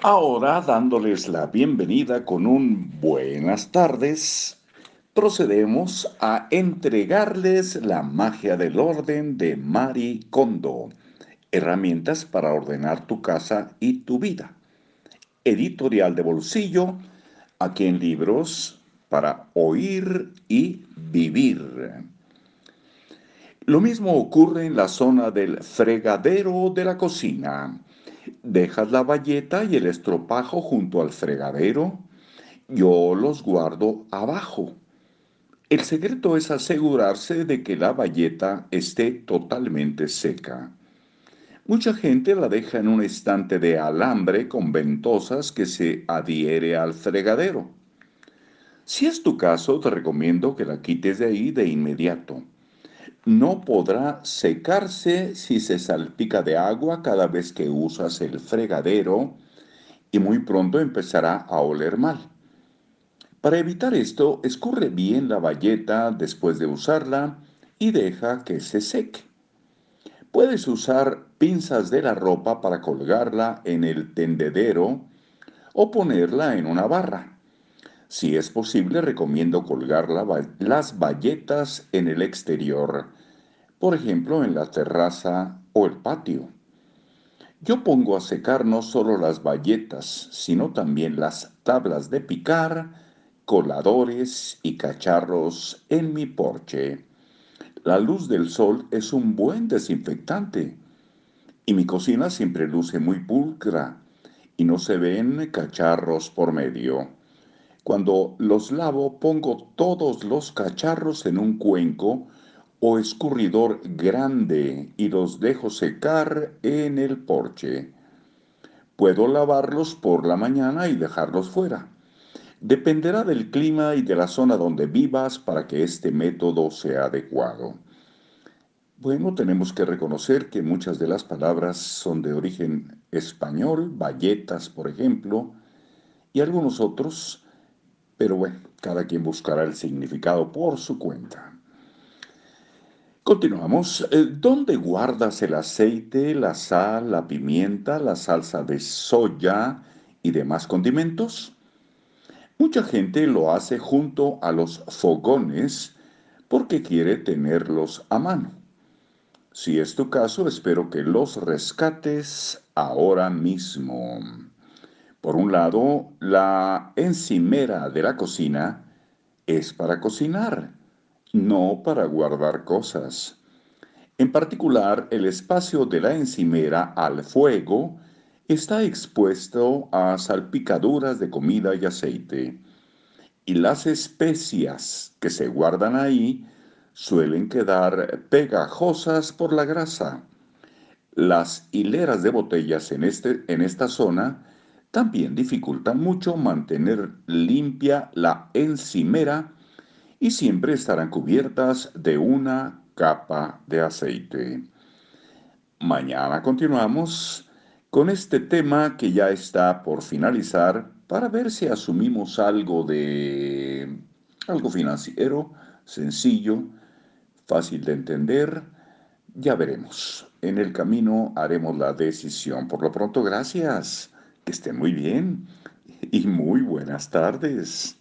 Ahora, dándoles la bienvenida con un buenas tardes, procedemos a entregarles la magia del orden de Mari Kondo, herramientas para ordenar tu casa y tu vida. Editorial de bolsillo, aquí en libros para oír y vivir. Lo mismo ocurre en la zona del fregadero de la cocina. Dejas la bayeta y el estropajo junto al fregadero. Yo los guardo abajo. El secreto es asegurarse de que la bayeta esté totalmente seca. Mucha gente la deja en un estante de alambre con ventosas que se adhiere al fregadero. Si es tu caso, te recomiendo que la quites de ahí de inmediato no podrá secarse si se salpica de agua cada vez que usas el fregadero y muy pronto empezará a oler mal. Para evitar esto, escurre bien la bayeta después de usarla y deja que se seque. Puedes usar pinzas de la ropa para colgarla en el tendedero o ponerla en una barra. Si es posible, recomiendo colgar las bayetas en el exterior, por ejemplo en la terraza o el patio. Yo pongo a secar no solo las bayetas, sino también las tablas de picar, coladores y cacharros en mi porche. La luz del sol es un buen desinfectante y mi cocina siempre luce muy pulcra y no se ven cacharros por medio. Cuando los lavo pongo todos los cacharros en un cuenco o escurridor grande y los dejo secar en el porche. Puedo lavarlos por la mañana y dejarlos fuera. Dependerá del clima y de la zona donde vivas para que este método sea adecuado. Bueno, tenemos que reconocer que muchas de las palabras son de origen español, bayetas, por ejemplo, y algunos otros pero bueno, cada quien buscará el significado por su cuenta. Continuamos. Eh, ¿Dónde guardas el aceite, la sal, la pimienta, la salsa de soya y demás condimentos? Mucha gente lo hace junto a los fogones porque quiere tenerlos a mano. Si es tu caso, espero que los rescates ahora mismo. Por un lado, la encimera de la cocina es para cocinar, no para guardar cosas. En particular, el espacio de la encimera al fuego está expuesto a salpicaduras de comida y aceite, y las especias que se guardan ahí suelen quedar pegajosas por la grasa. Las hileras de botellas en, este, en esta zona también dificulta mucho mantener limpia la encimera y siempre estarán cubiertas de una capa de aceite. Mañana continuamos con este tema que ya está por finalizar para ver si asumimos algo de algo financiero, sencillo, fácil de entender. Ya veremos. En el camino haremos la decisión. Por lo pronto, gracias. Que estén muy bien y muy buenas tardes.